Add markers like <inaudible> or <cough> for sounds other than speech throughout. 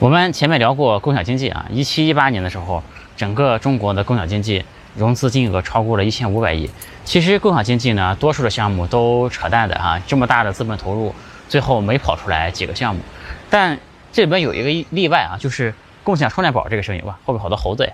我们前面聊过共享经济啊，一七一八年的时候，整个中国的共享经济融资金额超过了一千五百亿。其实共享经济呢，多数的项目都扯淡的啊，这么大的资本投入，最后没跑出来几个项目。但这里边有一个例外啊，就是共享充电宝这个生意，哇，后面好多猴子呀。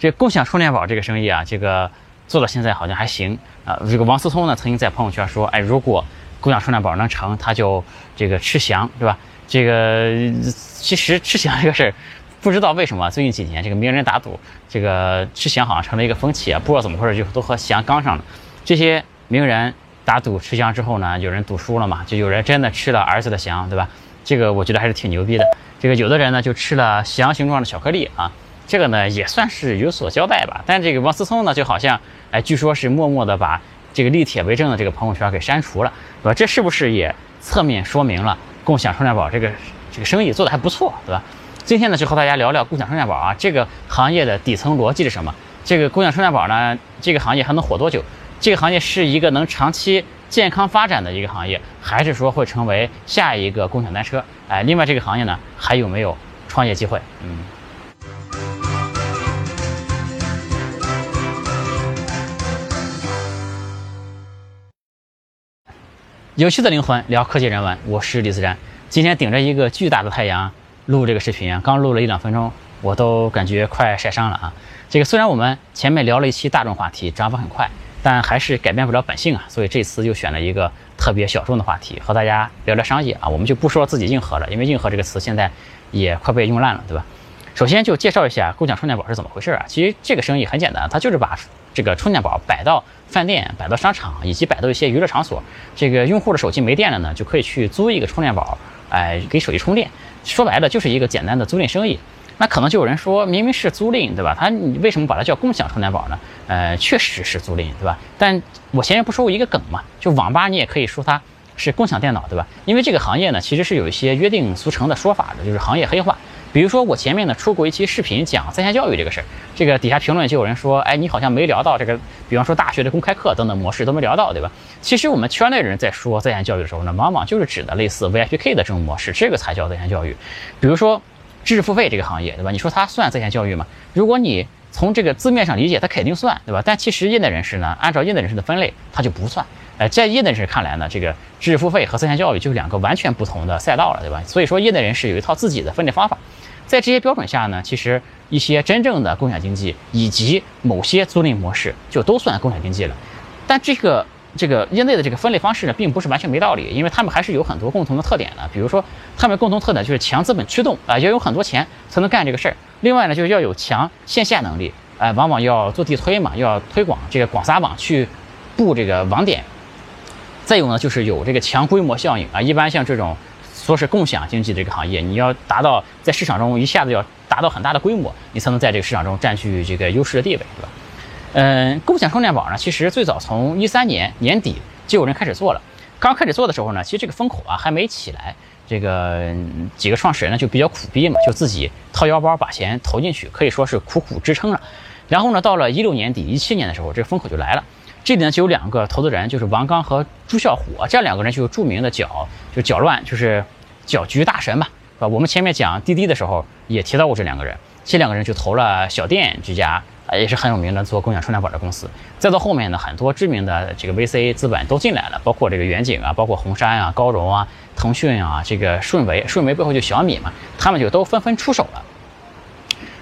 这共享充电宝这个生意啊，这个做到现在好像还行啊。这个王思聪呢，曾经在朋友圈说，哎，如果共享充电宝能成，他就这个吃翔，对吧？这个其实吃翔这个事儿，不知道为什么最近几年这个名人打赌，这个吃翔好像成了一个风气啊，不知道怎么回事就都和翔刚上了。这些名人打赌吃翔之后呢，有人赌输了嘛，就有人真的吃了儿子的翔，对吧？这个我觉得还是挺牛逼的。这个有的人呢就吃了翔形状的巧克力啊，这个呢也算是有所交代吧。但这个王思聪呢就好像哎，据说是默默的把这个立帖为证的这个朋友圈给删除了，对吧？这是不是也侧面说明了？共享充电宝这个这个生意做的还不错，对吧？今天呢就和大家聊聊共享充电宝啊，这个行业的底层逻辑是什么？这个共享充电宝呢，这个行业还能火多久？这个行业是一个能长期健康发展的一个行业，还是说会成为下一个共享单车？哎，另外这个行业呢还有没有创业机会？嗯。有趣的灵魂聊科技人文，我是李自然。今天顶着一个巨大的太阳录这个视频啊，刚录了一两分钟，我都感觉快晒伤了啊。这个虽然我们前面聊了一期大众话题，涨幅很快，但还是改变不了本性啊。所以这次又选了一个特别小众的话题，和大家聊聊商业啊。我们就不说自己硬核了，因为硬核这个词现在也快被用烂了，对吧？首先就介绍一下共享充电宝是怎么回事啊？其实这个生意很简单，它就是把这个充电宝摆到饭店、摆到商场以及摆到一些娱乐场所。这个用户的手机没电了呢，就可以去租一个充电宝，哎，给手机充电。说白了就是一个简单的租赁生意。那可能就有人说，明明是租赁，对吧？他为什么把它叫共享充电宝呢？呃，确实是租赁，对吧？但我前面不说过一个梗嘛，就网吧你也可以说它是共享电脑，对吧？因为这个行业呢，其实是有一些约定俗成的说法的，就是行业黑话。比如说我前面呢出过一期视频讲在线教育这个事儿，这个底下评论就有人说，哎，你好像没聊到这个，比方说大学的公开课等等模式都没聊到，对吧？其实我们圈内人在说在线教育的时候呢，往往就是指的类似 VIPK 的这种模式，这个才叫在线教育。比如说知识付费这个行业，对吧？你说它算在线教育吗？如果你从这个字面上理解，它肯定算，对吧？但其实业内人士呢，按照业内人士的分类，它就不算。呃，在业内人士看来呢，这个知识付费和在线教育就是两个完全不同的赛道了，对吧？所以说业内人士有一套自己的分类方法。在这些标准下呢，其实一些真正的共享经济以及某些租赁模式就都算共享经济了。但这个这个业内的这个分类方式呢，并不是完全没道理，因为他们还是有很多共同的特点的。比如说，他们共同特点就是强资本驱动啊，要有很多钱才能干这个事儿。另外呢，就是要有强线下能力，哎，往往要做地推嘛，要推广这个广撒网去布这个网点。再有呢，就是有这个强规模效应啊，一般像这种。说是共享经济这个行业，你要达到在市场中一下子要达到很大的规模，你才能在这个市场中占据这个优势的地位，对吧？嗯，共享充电宝呢，其实最早从一三年年底就有人开始做了。刚开始做的时候呢，其实这个风口啊还没起来，这个几个创始人呢就比较苦逼嘛，就自己掏腰包把钱投进去，可以说是苦苦支撑了。然后呢，到了一六年底、一七年的时候，这个风口就来了。这里呢就有两个投资人，就是王刚和朱啸虎，这两个人就是著名的搅，就搅乱，就是搅局大神吧，是吧？我们前面讲滴滴的时候也提到过这两个人，这两个人就投了小店这家，也是很有名的做共享充电宝的公司。再到后面呢，很多知名的这个 VC 资本都进来了，包括这个远景啊，包括红杉啊、高融啊、腾讯啊，这个顺为，顺为背后就小米嘛，他们就都纷纷出手了。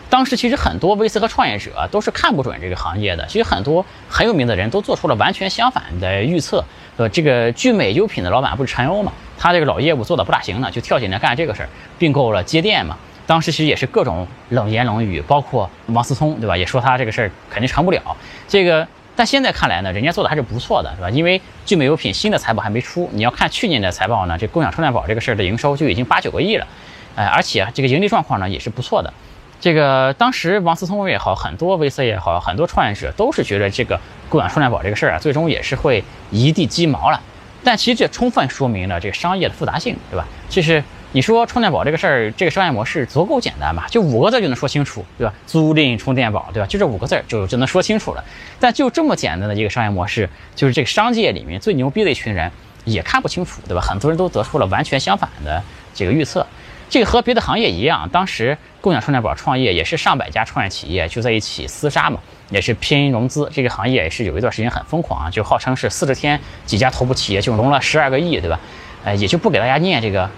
当时其实很多 VC 和创业者都是看不准这个行业的，其实很多很有名的人都做出了完全相反的预测。呃，这个聚美优品的老板不是陈欧嘛？他这个老业务做的不大行呢，就跳进来干这个事儿，并购了接电嘛。当时其实也是各种冷言冷语，包括王思聪对吧？也说他这个事儿肯定成不了。这个但现在看来呢，人家做的还是不错的，是吧？因为聚美优品新的财报还没出，你要看去年的财报呢，这共享充电宝这个事儿的营收就已经八九个亿了，哎，而且这个盈利状况呢也是不错的。这个当时王思聪也好，很多 VC 也好，很多创业者都是觉得这个共享充电宝这个事儿啊，最终也是会一地鸡毛了。但其实这充分说明了这个商业的复杂性，对吧？就是你说充电宝这个事儿，这个商业模式足够简单吧？就五个字就能说清楚，对吧？租赁充电宝，对吧？就这五个字就就能说清楚了。但就这么简单的一个商业模式，就是这个商界里面最牛逼的一群人也看不清楚，对吧？很多人都得出了完全相反的这个预测。这个和别的行业一样，当时共享充电宝创业也是上百家创业企业就在一起厮杀嘛，也是拼融资。这个行业也是有一段时间很疯狂啊，就号称是四十天几家头部企业就融了十二个亿，对吧？呃，也就不给大家念这个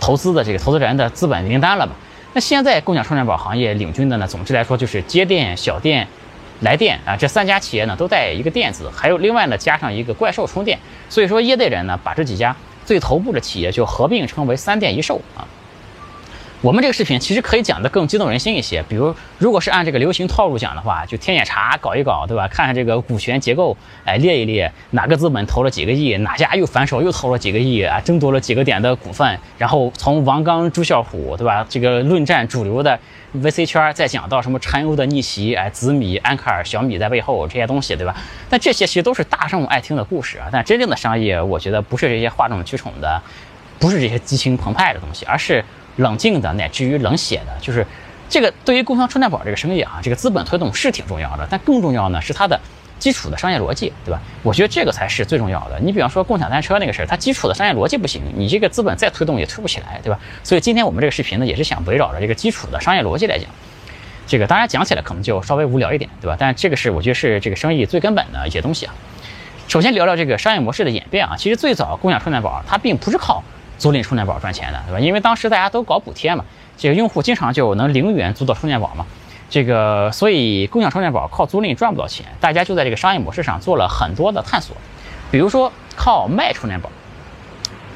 投资的这个投资人的资本名单了嘛。那现在共享充电宝行业领军的呢，总之来说就是街电、小电、来电啊，这三家企业呢都带一个电子，还有另外呢加上一个怪兽充电。所以说业内人呢把这几家最头部的企业就合并称为三电一售啊。我们这个视频其实可以讲得更激动人心一些，比如如果是按这个流行套路讲的话，就天眼查搞一搞，对吧？看看这个股权结构，哎，列一列哪个资本投了几个亿，哪家又反手又投了几个亿啊，争夺了几个点的股份，然后从王刚、朱啸虎，对吧？这个论战主流的 VC 圈，再讲到什么陈欧的逆袭，哎，紫米、安克尔、小米在背后这些东西，对吧？但这些其实都是大众爱听的故事啊，但真正的商业，我觉得不是这些哗众取宠的，不是这些激情澎湃的东西，而是。冷静的，乃至于冷血的，就是这个对于共享充电宝这个生意啊，这个资本推动是挺重要的，但更重要呢是它的基础的商业逻辑，对吧？我觉得这个才是最重要的。你比方说共享单车那个事儿，它基础的商业逻辑不行，你这个资本再推动也推不起来，对吧？所以今天我们这个视频呢，也是想围绕着这个基础的商业逻辑来讲。这个当然讲起来可能就稍微无聊一点，对吧？但这个是我觉得是这个生意最根本的一些东西啊。首先聊聊这个商业模式的演变啊，其实最早共享充电宝它并不是靠。租赁充电宝赚钱的，对吧？因为当时大家都搞补贴嘛，这个用户经常就能零元租到充电宝嘛，这个所以共享充电宝靠租赁赚不到钱，大家就在这个商业模式上做了很多的探索，比如说靠卖充电宝，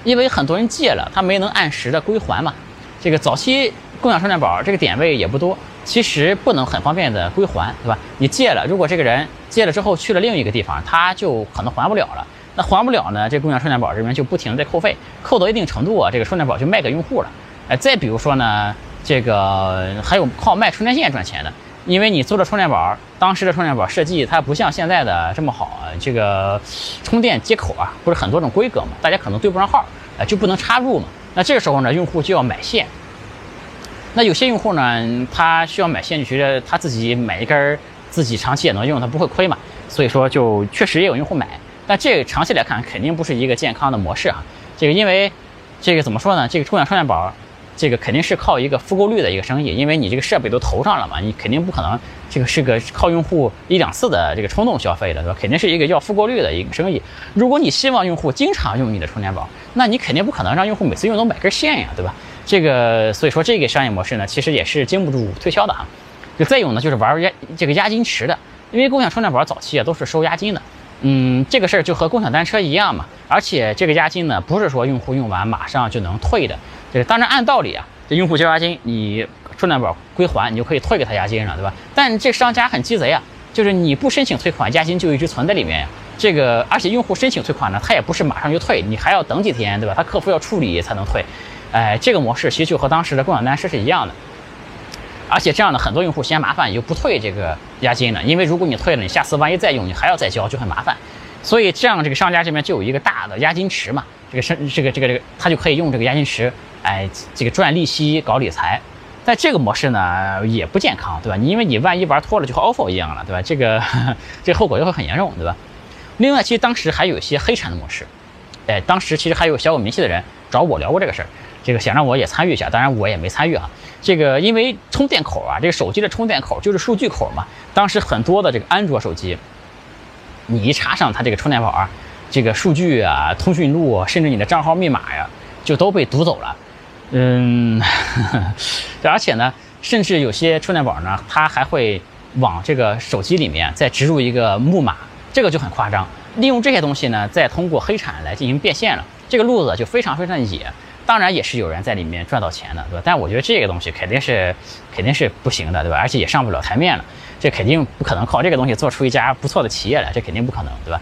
因为很多人借了，他没能按时的归还嘛，这个早期共享充电宝这个点位也不多，其实不能很方便的归还，对吧？你借了，如果这个人借了之后去了另一个地方，他就可能还不了了。那还不了呢，这共享充电宝这边就不停的在扣费，扣到一定程度啊，这个充电宝就卖给用户了。哎，再比如说呢，这个还有靠卖充电线赚钱的，因为你租的充电宝，当时的充电宝设计它不像现在的这么好，这个充电接口啊，不是很多种规格嘛，大家可能对不上号，哎，就不能插入嘛。那这个时候呢，用户就要买线。那有些用户呢，他需要买线，就觉得他自己买一根，自己长期也能用，他不会亏嘛，所以说就确实也有用户买。但这个长期来看肯定不是一个健康的模式啊！这个因为，这个怎么说呢？这个共享充电宝，这个肯定是靠一个复购率的一个生意，因为你这个设备都投上了嘛，你肯定不可能这个是个靠用户一两次的这个冲动消费的，对吧？肯定是一个要复购率的一个生意。如果你希望用户经常用你的充电宝，那你肯定不可能让用户每次用都买根线呀，对吧？这个所以说这个商业模式呢，其实也是经不住推销的啊。就再有呢，就是玩压这个押金池的，因为共享充电宝早期啊都是收押金的。嗯，这个事儿就和共享单车一样嘛，而且这个押金呢，不是说用户用完马上就能退的。这个当然按道理啊，这用户交押金，你充电宝归还，你就可以退给他押金了，对吧？但这商家很鸡贼啊，就是你不申请退款，押金就一直存在里面呀。这个而且用户申请退款呢，他也不是马上就退，你还要等几天，对吧？他客服要处理才能退。哎，这个模式其实就和当时的共享单车是一样的。而且这样的很多用户嫌麻烦，也就不退这个押金呢。因为如果你退了，你下次万一再用，你还要再交，就很麻烦。所以这样这个商家这边就有一个大的押金池嘛，这个是这个这个这个，他就可以用这个押金池，哎，这个赚利息搞理财。但这个模式呢也不健康，对吧？因为你万一玩脱了，就和 ofo 一样了，对吧？这个 <laughs> 这个后果就会很严重，对吧？另外，其实当时还有一些黑产的模式，哎，当时其实还有小有名气的人找我聊过这个事儿。这个想让我也参与一下，当然我也没参与啊。这个因为充电口啊，这个手机的充电口就是数据口嘛。当时很多的这个安卓手机，你一插上它这个充电宝啊，这个数据啊、通讯录，甚至你的账号密码呀，就都被读走了。嗯，<laughs> 而且呢，甚至有些充电宝呢，它还会往这个手机里面再植入一个木马，这个就很夸张。利用这些东西呢，再通过黑产来进行变现了，这个路子就非常非常野。当然也是有人在里面赚到钱的，对吧？但我觉得这个东西肯定是肯定是不行的，对吧？而且也上不了台面了，这肯定不可能靠这个东西做出一家不错的企业来，这肯定不可能，对吧？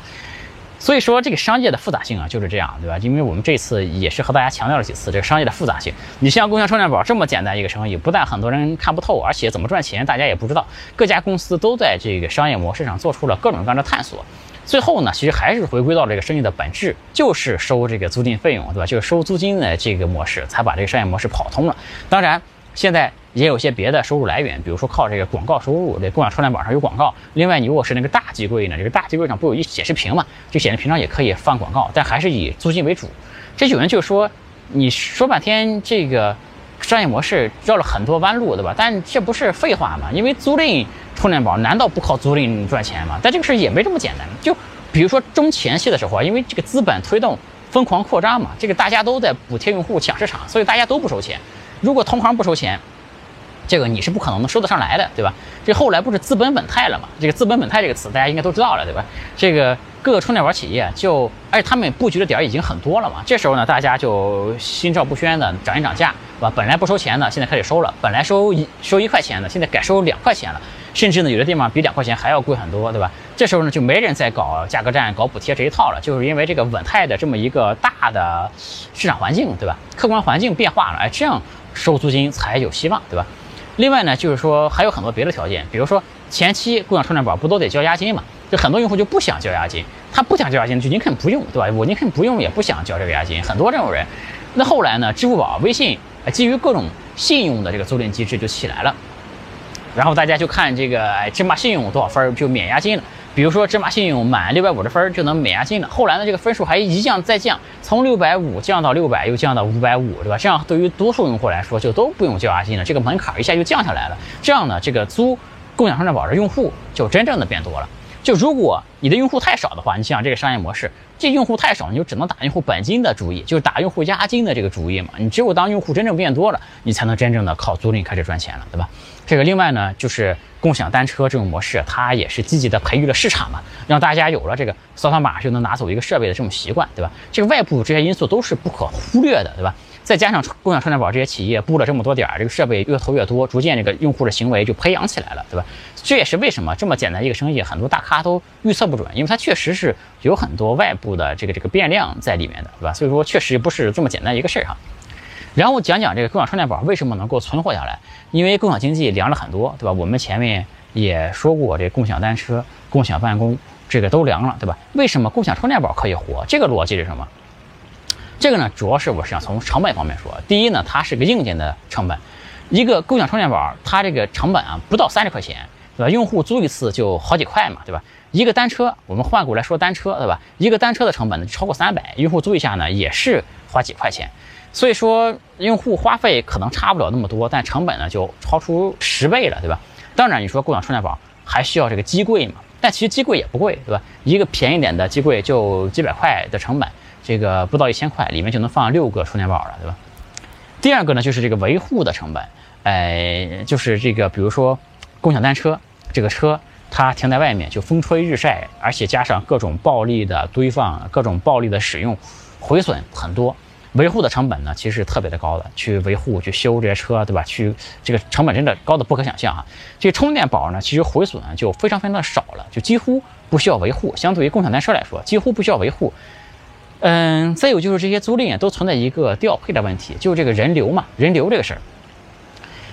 所以说这个商业的复杂性啊就是这样，对吧？因为我们这次也是和大家强调了几次这个商业的复杂性。你像共享充电宝这么简单一个生意，不但很多人看不透，而且怎么赚钱大家也不知道。各家公司都在这个商业模式上做出了各种各样的探索。最后呢，其实还是回归到这个生意的本质，就是收这个租金费用，对吧？就是收租金的这个模式，才把这个商业模式跑通了。当然，现在也有些别的收入来源，比如说靠这个广告收入，这共享充电宝上有广告。另外，你如果是那个大机柜呢，这个大机柜上不有一显示屏嘛？这显示屏上也可以放广告，但还是以租金为主。这有人就说，你说半天这个商业模式绕了很多弯路，对吧？但这不是废话嘛？因为租赁充电宝难道不靠租赁赚钱吗？但这个事也没这么简单。就比如说中前期的时候啊，因为这个资本推动疯狂扩张嘛，这个大家都在补贴用户抢市场，所以大家都不收钱。如果同行不收钱，这个你是不可能能收得上来的，对吧？这后来不是资本稳态了嘛？这个资本稳态这个词大家应该都知道了，对吧？这个各个充电宝企业就，而且他们布局的点已经很多了嘛。这时候呢，大家就心照不宣的涨一涨价，对吧？本来不收钱的，现在开始收了；本来收一收一块钱的，现在改收两块钱了。甚至呢，有的地方比两块钱还要贵很多，对吧？这时候呢，就没人再搞价格战、搞补贴这一套了，就是因为这个稳态的这么一个大的市场环境，对吧？客观环境变化了，哎，这样收租金才有希望，对吧？另外呢，就是说还有很多别的条件，比如说前期共享充电宝不都得交押金嘛？就很多用户就不想交押金，他不想交押金就宁肯不用，对吧？我宁肯不用也不想交这个押金，很多这种人。那后来呢，支付宝、微信基于各种信用的这个租赁机制就起来了，然后大家就看这个芝麻信用多少分就免押金了。比如说芝麻信用满六百五十分就能免押金了。后来呢，这个分数还一降再降，从六百五降到六百，又降到五百五，对吧？这样对于多数用户来说，就都不用交押金了，这个门槛一下就降下来了。这样呢，这个租共享充电宝的用户就真正的变多了。就如果你的用户太少的话，你想想这个商业模式，这用户太少，你就只能打用户本金的主意，就是打用户押金的这个主意嘛。你只有当用户真正变多了，你才能真正的靠租赁开始赚钱了，对吧？这个另外呢，就是共享单车这种模式，它也是积极的培育了市场嘛，让大家有了这个扫扫码就能拿走一个设备的这种习惯，对吧？这个外部这些因素都是不可忽略的，对吧？再加上共享充电宝这些企业布了这么多点儿，这个设备越投越多，逐渐这个用户的行为就培养起来了，对吧？这也是为什么这么简单一个生意，很多大咖都预测不准，因为它确实是有很多外部的这个这个变量在里面的，对吧？所以说确实不是这么简单一个事儿哈。然后讲讲这个共享充电宝为什么能够存活下来，因为共享经济凉了很多，对吧？我们前面也说过，这共享单车、共享办公这个都凉了，对吧？为什么共享充电宝可以活？这个逻辑是什么？这个呢，主要是我是想从成本方面说。第一呢，它是个硬件的成本，一个共享充电宝，它这个成本啊不到三十块钱，对吧？用户租一次就好几块嘛，对吧？一个单车，我们换过来说单车，对吧？一个单车的成本呢超过三百，用户租一下呢也是花几块钱，所以说用户花费可能差不了那么多，但成本呢就超出十倍了，对吧？当然你说共享充电宝还需要这个机柜嘛，但其实机柜也不贵，对吧？一个便宜点的机柜就几百块的成本。这个不到一千块，里面就能放六个充电宝了，对吧？第二个呢，就是这个维护的成本，哎，就是这个，比如说共享单车，这个车它停在外面就风吹日晒，而且加上各种暴力的堆放，各种暴力的使用，毁损很多，维护的成本呢，其实特别的高的，去维护、去修这些车，对吧？去这个成本真的高的不可想象啊！这充电宝呢，其实毁损就非常非常的少了，就几乎不需要维护，相对于共享单车来说，几乎不需要维护。嗯，再有就是这些租赁啊都存在一个调配的问题，就是这个人流嘛，人流这个事儿，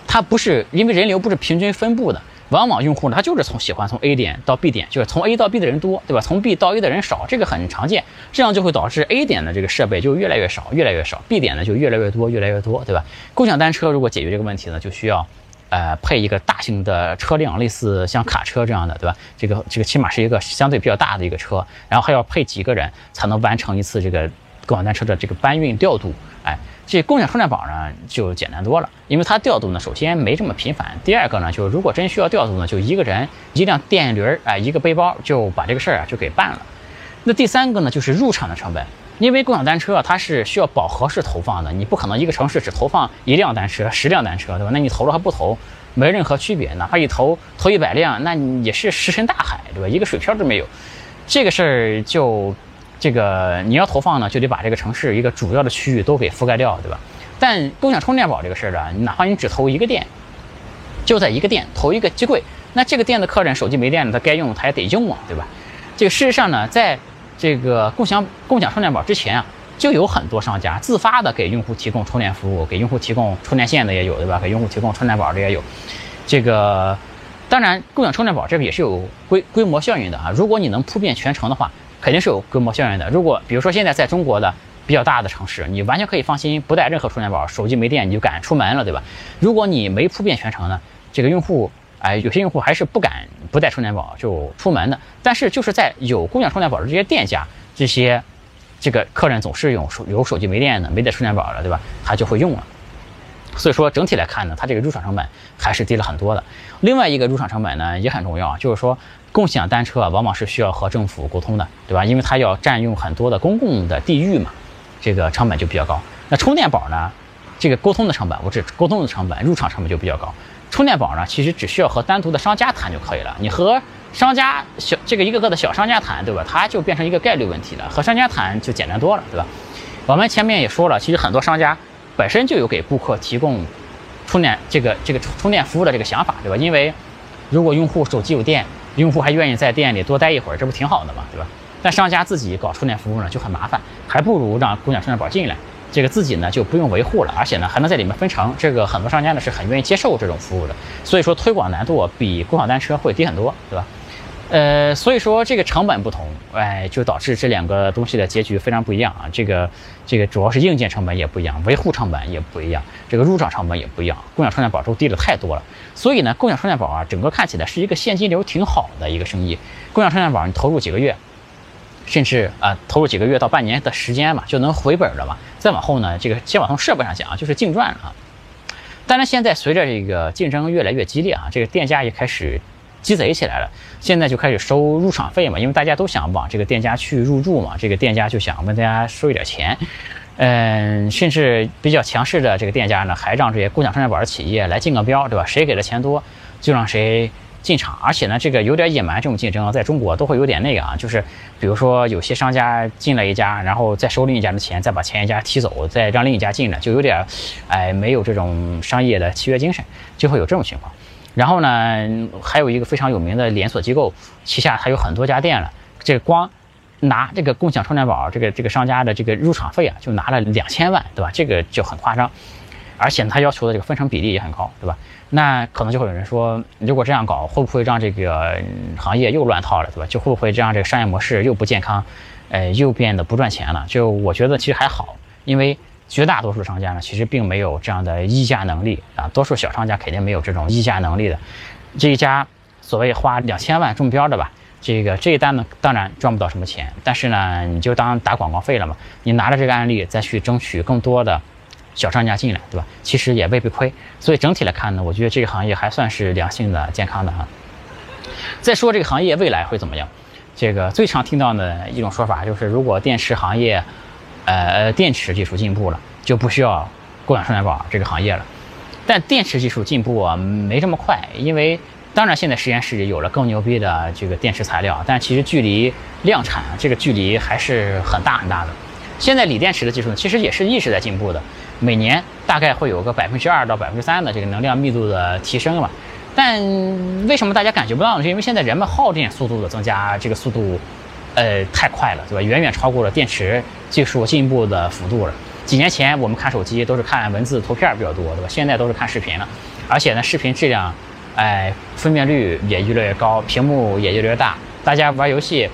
它不是因为人流不是平均分布的，往往用户呢他就是从喜欢从 A 点到 B 点，就是从 A 到 B 的人多，对吧？从 B 到 A 的人少，这个很常见，这样就会导致 A 点的这个设备就越来越少，越来越少，B 点呢就越来越多，越来越多，对吧？共享单车如果解决这个问题呢，就需要。呃，配一个大型的车辆，类似像卡车这样的，对吧？这个这个起码是一个相对比较大的一个车，然后还要配几个人才能完成一次这个共享单车的这个搬运调度。哎，这共享充电宝呢就简单多了，因为它调度呢首先没这么频繁，第二个呢就是如果真需要调度呢，就一个人一辆电驴儿，哎，一个背包就把这个事儿啊就给办了。那第三个呢就是入场的成本。因为共享单车啊，它是需要饱和式投放的，你不可能一个城市只投放一辆单车、十辆单车，对吧？那你投了和不投没任何区别，哪怕一投投一百辆，那也是石沉大海，对吧？一个水漂都没有。这个事儿就这个你要投放呢，就得把这个城市一个主要的区域都给覆盖掉，对吧？但共享充电宝这个事儿呢，哪怕你只投一个店，就在一个店投一个机柜，那这个店的客人手机没电了，他该用他也得用啊，对吧？这个事实上呢，在这个共享共享充电宝之前啊，就有很多商家自发的给用户提供充电服务，给用户提供充电线的也有，对吧？给用户提供充电宝的也有。这个当然，共享充电宝这个也是有规规模效应的啊。如果你能铺遍全城的话，肯定是有规模效应的。如果比如说现在在中国的比较大的城市，你完全可以放心不带任何充电宝，手机没电你就敢出门了，对吧？如果你没铺遍全城呢，这个用户。哎，有些用户还是不敢不带充电宝就出门的。但是就是在有共享充电宝的这些店家，这些这个客人总是用手有手机没电的，没带充电宝的，对吧？他就会用了。所以说整体来看呢，它这个入场成本还是低了很多的。另外一个入场成本呢也很重要，就是说共享单车啊往往是需要和政府沟通的，对吧？因为它要占用很多的公共的地域嘛，这个成本就比较高。那充电宝呢，这个沟通的成本，我指沟通的成本，入场成本就比较高。充电宝呢，其实只需要和单独的商家谈就可以了。你和商家小这个一个个的小商家谈，对吧？它就变成一个概率问题了。和商家谈就简单多了，对吧？我们前面也说了，其实很多商家。本身就有给顾客提供充电这个这个充电服务的这个想法，对吧？因为如果用户手机有电，用户还愿意在店里多待一会儿，这不挺好的嘛，对吧？但商家自己搞充电服务呢就很麻烦，还不如让共享充电宝进来，这个自己呢就不用维护了，而且呢还能在里面分成，这个很多商家呢是很愿意接受这种服务的，所以说推广难度比共享单车会低很多，对吧？呃，所以说这个成本不同，哎，就导致这两个东西的结局非常不一样啊。这个这个主要是硬件成本也不一样，维护成本也不一样，这个入场成本也不一样，共享充电宝都低了太多了。所以呢，共享充电宝啊，整个看起来是一个现金流挺好的一个生意。共享充电宝你投入几个月，甚至啊投入几个月到半年的时间嘛，就能回本了嘛。再往后呢，这个先往从设备上讲，就是净赚了啊。当然，现在随着这个竞争越来越激烈啊，这个店家也开始。积累起来了，现在就开始收入场费嘛，因为大家都想往这个店家去入驻嘛，这个店家就想问大家收一点钱，嗯，甚至比较强势的这个店家呢，还让这些共享充电宝的企业来竞个标，对吧？谁给的钱多，就让谁进场。而且呢，这个有点野蛮，这种竞争在中国都会有点那个啊，就是比如说有些商家进了一家，然后再收另一家的钱，再把前一家踢走，再让另一家进来，就有点，哎，没有这种商业的契约精神，就会有这种情况。然后呢，还有一个非常有名的连锁机构，旗下它有很多家店了。这光拿这个共享充电宝，这个这个商家的这个入场费啊，就拿了两千万，对吧？这个就很夸张，而且他要求的这个分成比例也很高，对吧？那可能就会有人说，如果这样搞，会不会让这个行业又乱套了，对吧？就会不会这样这个商业模式又不健康，呃，又变得不赚钱了？就我觉得其实还好，因为。绝大多数商家呢，其实并没有这样的议价能力啊。多数小商家肯定没有这种议价能力的。这一家所谓花两千万中标的吧，这个这一单呢，当然赚不到什么钱，但是呢，你就当打广告费了嘛。你拿着这个案例再去争取更多的小商家进来，对吧？其实也未必亏。所以整体来看呢，我觉得这个行业还算是良性的、健康的啊。再说这个行业未来会怎么样？这个最常听到的一种说法就是，如果电池行业。呃，电池技术进步了，就不需要共享充电宝这个行业了。但电池技术进步啊，没这么快，因为当然现在实验室有了更牛逼的这个电池材料，但其实距离量产这个距离还是很大很大的。现在锂电池的技术呢其实也是一直在进步的，每年大概会有个百分之二到百分之三的这个能量密度的提升嘛。但为什么大家感觉不到呢？是因为现在人们耗电速度的增加，这个速度。呃，太快了，对吧？远远超过了电池技术进步的幅度了。几年前我们看手机都是看文字、图片比较多，对吧？现在都是看视频了，而且呢，视频质量，哎，分辨率也越来越高，屏幕也越来越大。大家玩游戏，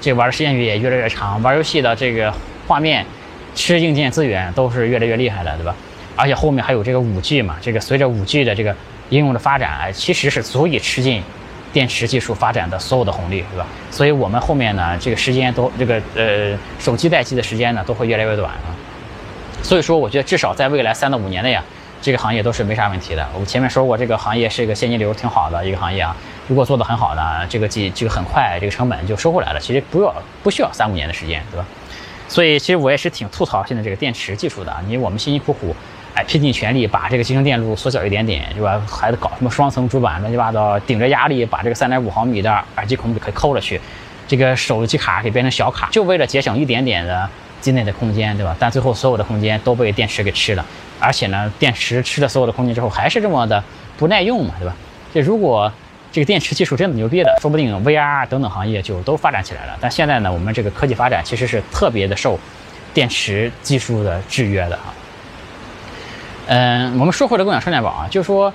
这玩的时间也越来越长，玩游戏的这个画面吃硬件资源都是越来越厉害了，对吧？而且后面还有这个五 G 嘛，这个随着五 G 的这个应用的发展，其实是足以吃进。电池技术发展的所有的红利，对吧？所以我们后面呢，这个时间都这个呃，手机待机的时间呢，都会越来越短啊。所以说，我觉得至少在未来三到五年内啊，这个行业都是没啥问题的。我前面说过，这个行业是一个现金流挺好的一个行业啊。如果做得很好呢，这个几这个很快，这个成本就收回来了。其实不要不需要三五年的时间，对吧？所以其实我也是挺吐槽现在这个电池技术的，因为我们辛辛苦苦。哎，拼尽全力把这个集成电路缩小一点点，是吧？还得搞什么双层主板，乱七八糟，顶着压力把这个三点五毫米的耳机孔给抠了去，这个手机卡给变成小卡，就为了节省一点点的机内的空间，对吧？但最后所有的空间都被电池给吃了，而且呢，电池吃了所有的空间之后，还是这么的不耐用嘛，对吧？这如果这个电池技术真的牛逼的，说不定 VR 等等行业就都发展起来了。但现在呢，我们这个科技发展其实是特别的受电池技术的制约的啊。嗯，我们说回来共享充电宝啊，就说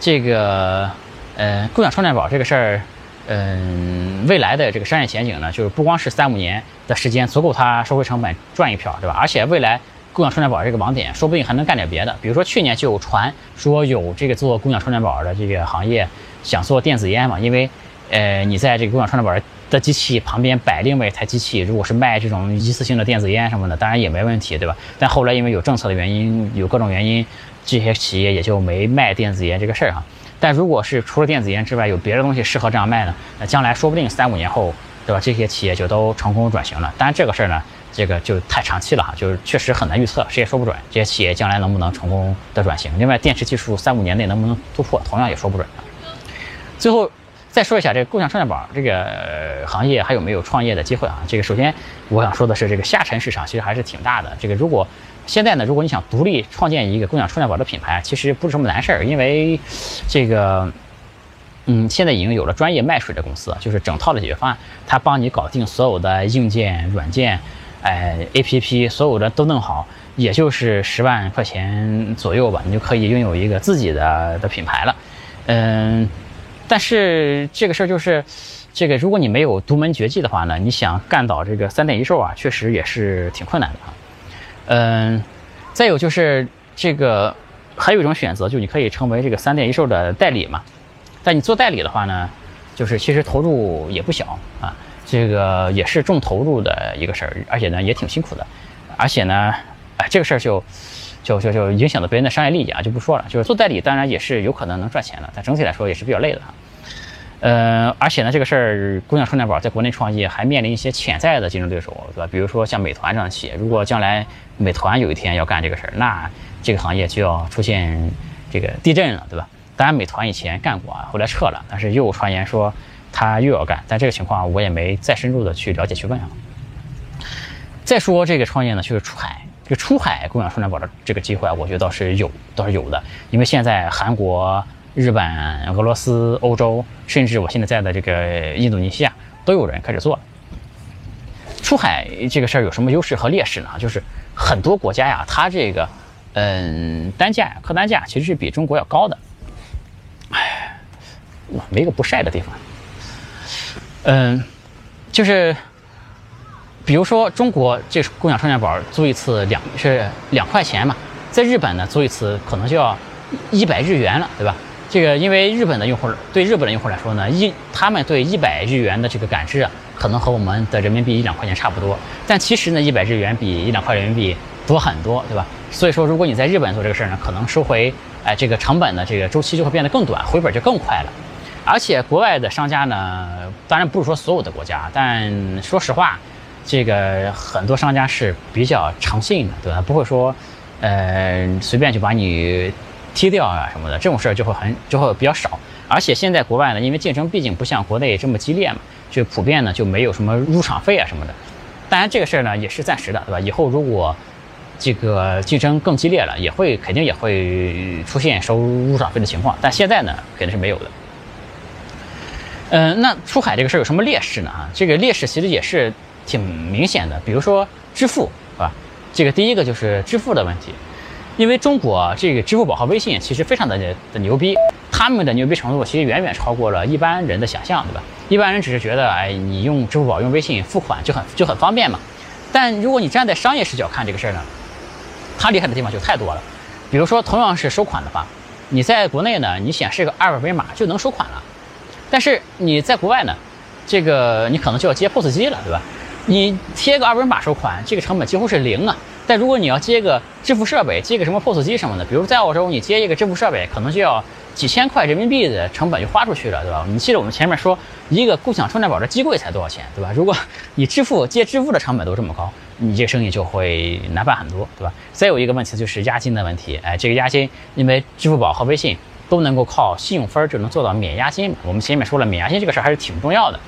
这个，呃，共享充电宝这个事儿，嗯，未来的这个商业前景呢，就是不光是三五年的时间足够它收回成本赚一票，对吧？而且未来共享充电宝这个网点说不定还能干点别的，比如说去年就有传说有这个做共享充电宝的这个行业想做电子烟嘛，因为，呃，你在这个共享充电宝。的机器旁边摆另外一台机器，如果是卖这种一次性的电子烟什么的，当然也没问题，对吧？但后来因为有政策的原因，有各种原因，这些企业也就没卖电子烟这个事儿哈。但如果是除了电子烟之外有别的东西适合这样卖呢，那将来说不定三五年后，对吧？这些企业就都成功转型了。当然这个事儿呢，这个就太长期了哈，就是确实很难预测，谁也说不准这些企业将来能不能成功的转型。另外，电池技术三五年内能不能突破，同样也说不准。最后。再说一下这个共享充电宝这个行业还有没有创业的机会啊？这个首先我想说的是，这个下沉市场其实还是挺大的。这个如果现在呢，如果你想独立创建一个共享充电宝的品牌，其实不是什么难事儿，因为这个，嗯，现在已经有了专业卖水的公司，就是整套的解决方案，它帮你搞定所有的硬件、软件，哎，APP 所有的都弄好，也就是十万块钱左右吧，你就可以拥有一个自己的的品牌了，嗯。但是这个事儿就是，这个如果你没有独门绝技的话呢，你想干倒这个三电一兽啊，确实也是挺困难的啊。嗯，再有就是这个还有一种选择，就你可以成为这个三电一兽的代理嘛。但你做代理的话呢，就是其实投入也不小啊，这个也是重投入的一个事儿，而且呢也挺辛苦的，而且呢，哎，这个事儿就。就就就影响到别人的商业利益啊，就不说了。就是做代理，当然也是有可能能赚钱的，但整体来说也是比较累的哈。呃，而且呢，这个事儿，共享充电宝在国内创业还面临一些潜在的竞争对手，对吧？比如说像美团这样的企业，如果将来美团有一天要干这个事儿，那这个行业就要出现这个地震了，对吧？当然，美团以前干过啊，后来撤了，但是又传言说他又要干，但这个情况我也没再深入的去了解去问啊。再说这个创业呢，就是出海。这个出海共享充电宝的这个机会啊，我觉得倒是有，倒是有的。因为现在韩国、日本、俄罗斯、欧洲，甚至我现在在的这个印度尼西亚，都有人开始做了。出海这个事儿有什么优势和劣势呢？就是很多国家呀，它这个，嗯，单价客单价其实是比中国要高的。哎，没个不晒的地方。嗯，就是。比如说，中国这共享充电宝租一次两是两块钱嘛，在日本呢租一次可能就要一百日元了，对吧？这个因为日本的用户对日本的用户来说呢，一他们对一百日元的这个感知啊，可能和我们的人民币一两块钱差不多，但其实呢，一百日元比一两块人民币多很多，对吧？所以说，如果你在日本做这个事儿呢，可能收回哎这个成本的这个周期就会变得更短，回本就更快了。而且国外的商家呢，当然不是说所有的国家，但说实话。这个很多商家是比较诚信的，对吧？不会说，呃，随便就把你踢掉啊什么的，这种事儿就会很就会比较少。而且现在国外呢，因为竞争毕竟不像国内这么激烈嘛，就普遍呢就没有什么入场费啊什么的。当然这个事儿呢也是暂时的，对吧？以后如果这个竞争更激烈了，也会肯定也会出现收入场费的情况。但现在呢肯定是没有的。嗯，那出海这个事儿有什么劣势呢？啊，这个劣势其实也是。挺明显的，比如说支付，是吧？这个第一个就是支付的问题，因为中国这个支付宝和微信其实非常的的牛逼，他们的牛逼程度其实远远超过了一般人的想象，对吧？一般人只是觉得，哎，你用支付宝、用微信付款就很就很方便嘛。但如果你站在商业视角看这个事儿呢，它厉害的地方就太多了。比如说，同样是收款的话，你在国内呢，你显示个二维码就能收款了，但是你在国外呢，这个你可能就要接 POS 机了，对吧？你贴个二维码收款，这个成本几乎是零啊。但如果你要接个支付设备，接个什么 POS 机什么的，比如在澳洲，你接一个支付设备，可能就要几千块人民币的成本就花出去了，对吧？你记得我们前面说，一个共享充电宝的机柜才多少钱，对吧？如果你支付接支付的成本都这么高，你这个生意就会难办很多，对吧？再有一个问题就是押金的问题，哎，这个押金，因为支付宝和微信都能够靠信用分就能做到免押金，我们前面说了，免押金这个事儿还是挺重要的。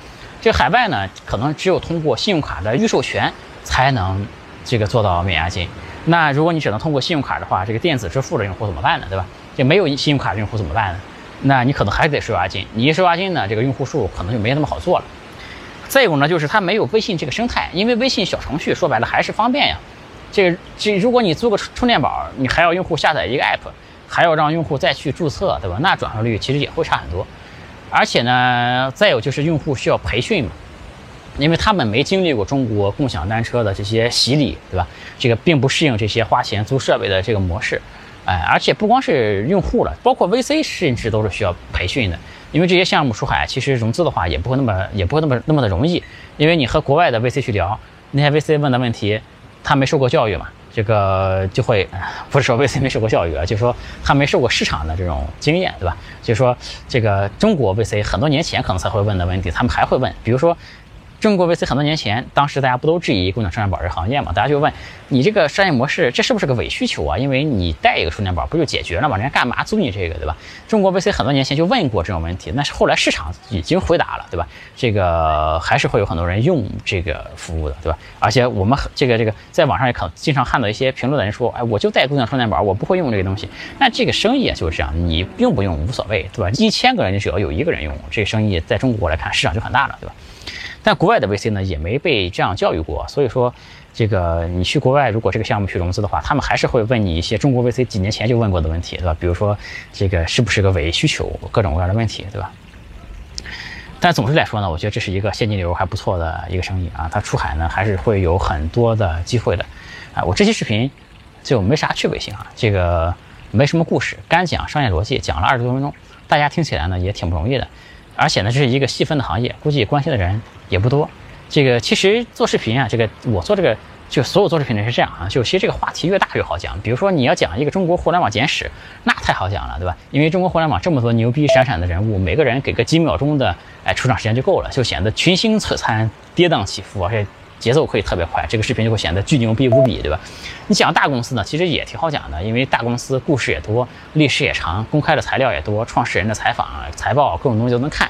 这海外呢，可能只有通过信用卡的预授权才能这个做到免押金。那如果你只能通过信用卡的话，这个电子支付的用户怎么办呢？对吧？这没有信用卡的用户怎么办呢？那你可能还得收押金。你一收押金呢，这个用户数可能就没那么好做了。再有呢，就是它没有微信这个生态，因为微信小程序说白了还是方便呀。这个这如果你租个充电宝，你还要用户下载一个 app，还要让用户再去注册，对吧？那转化率其实也会差很多。而且呢，再有就是用户需要培训嘛，因为他们没经历过中国共享单车的这些洗礼，对吧？这个并不适应这些花钱租设备的这个模式，哎，而且不光是用户了，包括 VC 甚至都是需要培训的，因为这些项目出海其实融资的话也不会那么也不会那么那么的容易，因为你和国外的 VC 去聊，那些 VC 问的问题，他没受过教育嘛，这个就会不是说 VC 没受过教育啊，就是说他没受过市场的这种经验，对吧？就是说这个中国 VC 很多年前可能才会问的问题，他们还会问，比如说。中国 VC 很多年前，当时大家不都质疑共享充电宝这个行业嘛？大家就问你这个商业模式，这是不是个伪需求啊？因为你带一个充电宝不就解决了吗？人家干嘛租你这个，对吧？中国 VC 很多年前就问过这种问题，那是后来市场已经回答了，对吧？这个还是会有很多人用这个服务的，对吧？而且我们这个这个在网上也可能经常看到一些评论的人说，哎，我就带共享充电宝，我不会用这个东西。那这个生意啊就是这样，你用不用无所谓，对吧？一千个人你只要有一个人用，这个生意在中国来看市场就很大了，对吧？但国外的 VC 呢，也没被这样教育过，所以说，这个你去国外，如果这个项目去融资的话，他们还是会问你一些中国 VC 几年前就问过的问题，对吧？比如说，这个是不是个伪需求，各种各样的问题，对吧？但总之来说呢，我觉得这是一个现金流还不错的一个生意啊，它出海呢还是会有很多的机会的，啊，我这期视频就没啥趣味性啊，这个没什么故事，干讲商业逻辑，讲了二十多分钟，大家听起来呢也挺不容易的。而且呢，这是一个细分的行业，估计关心的人也不多。这个其实做视频啊，这个我做这个，就所有做视频的人是这样啊，就其实这个话题越大越好讲。比如说你要讲一个中国互联网简史，那太好讲了，对吧？因为中国互联网这么多牛逼闪闪的人物，每个人给个几秒钟的哎出场时间就够了，就显得群星璀璨、跌宕起伏，而且。节奏可以特别快，这个视频就会显得巨牛逼无比，对吧？你讲大公司呢，其实也挺好讲的，因为大公司故事也多，历史也长，公开的材料也多，创始人的采访、财报各种东西都能看。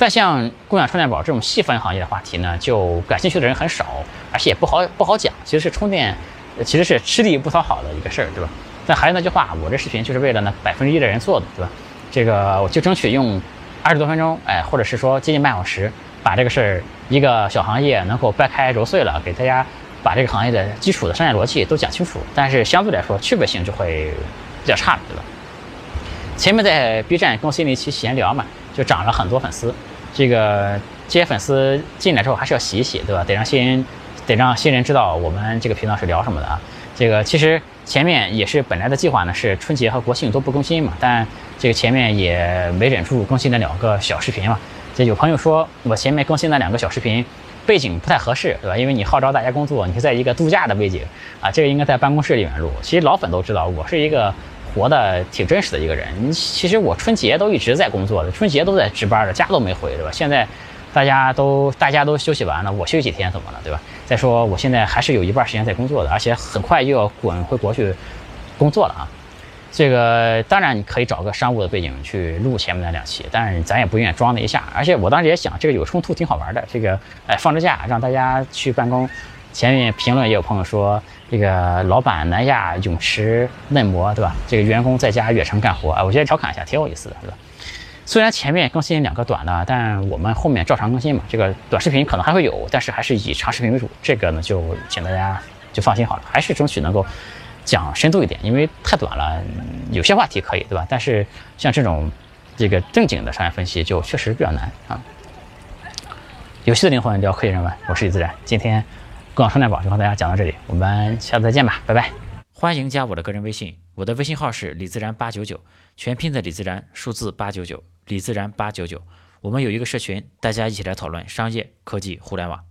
但像共享充电宝这种细分行业的话题呢，就感兴趣的人很少，而且也不好不好讲。其实是充电，其实是吃力不讨好的一个事儿，对吧？但还是那句话，我这视频就是为了那百分之一的人做的，对吧？这个我就争取用二十多分钟，哎，或者是说接近半小时。把这个事儿一个小行业能够掰开揉碎了，给大家把这个行业的基础的商业逻辑都讲清楚，但是相对来说趣味性就会比较差，对吧？前面在 B 站更新了一期闲聊嘛，就涨了很多粉丝，这个这些粉丝进来之后还是要洗一洗，对吧？得让新人得让新人知道我们这个频道是聊什么的啊。这个其实前面也是本来的计划呢，是春节和国庆都不更新嘛，但这个前面也没忍住更新了两个小视频嘛。这有朋友说我前面更新那两个小视频，背景不太合适，对吧？因为你号召大家工作，你是在一个度假的背景啊，这个应该在办公室里面录。其实老粉都知道，我是一个活的挺真实的一个人。其实我春节都一直在工作的，春节都在值班的，家都没回，对吧？现在大家都大家都休息完了，我休息几天怎么了，对吧？再说我现在还是有一半时间在工作的，而且很快又要滚回国去工作了啊。这个当然你可以找个商务的背景去录前面那两期，但是咱也不愿意装那一下。而且我当时也想，这个有冲突挺好玩的。这个哎，放着假让大家去办公。前面评论也有朋友说，这个老板南亚泳池嫩模，对吧？这个员工在家远程干活啊，我觉得调侃一下挺有意思的，对吧？虽然前面更新两个短的，但我们后面照常更新嘛。这个短视频可能还会有，但是还是以长视频为主。这个呢，就请大家就放心好了，还是争取能够。讲深度一点，因为太短了，有些话题可以，对吧？但是像这种这个正经的商业分析就确实比较难啊。游戏的灵魂聊科技人文，我是李自然。今天共享充电宝就和大家讲到这里，我们下次再见吧，拜拜。欢迎加我的个人微信，我的微信号是李自然八九九，全拼的李自然，数字八九九，李自然八九九。我们有一个社群，大家一起来讨论商业、科技、互联网。